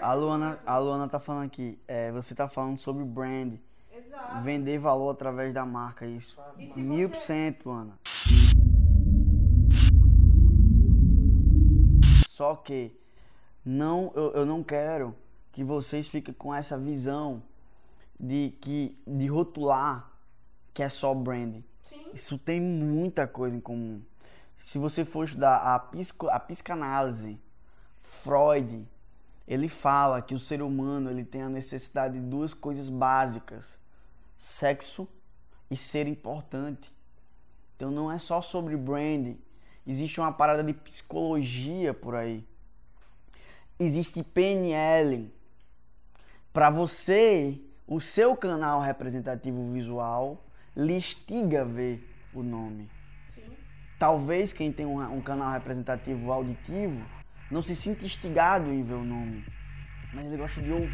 A Luana, marcas. a Luana tá falando aqui, é, você tá falando sobre brand, Exato. vender valor através da marca, isso. Mil por cento, Luana. Só que não, eu, eu não quero que vocês fiquem com essa visão de que de rotular que é só branding. Sim. Isso tem muita coisa em comum. Se você for estudar a, psico, a psicanálise, Freud, ele fala que o ser humano ele tem a necessidade de duas coisas básicas: sexo e ser importante. Então não é só sobre branding. Existe uma parada de psicologia por aí. Existe PNL. Para você, o seu canal representativo visual lhe instiga a ver o nome. Sim. Talvez quem tem um, um canal representativo auditivo não se sinta instigado em ver o nome, mas ele gosta de ouvir.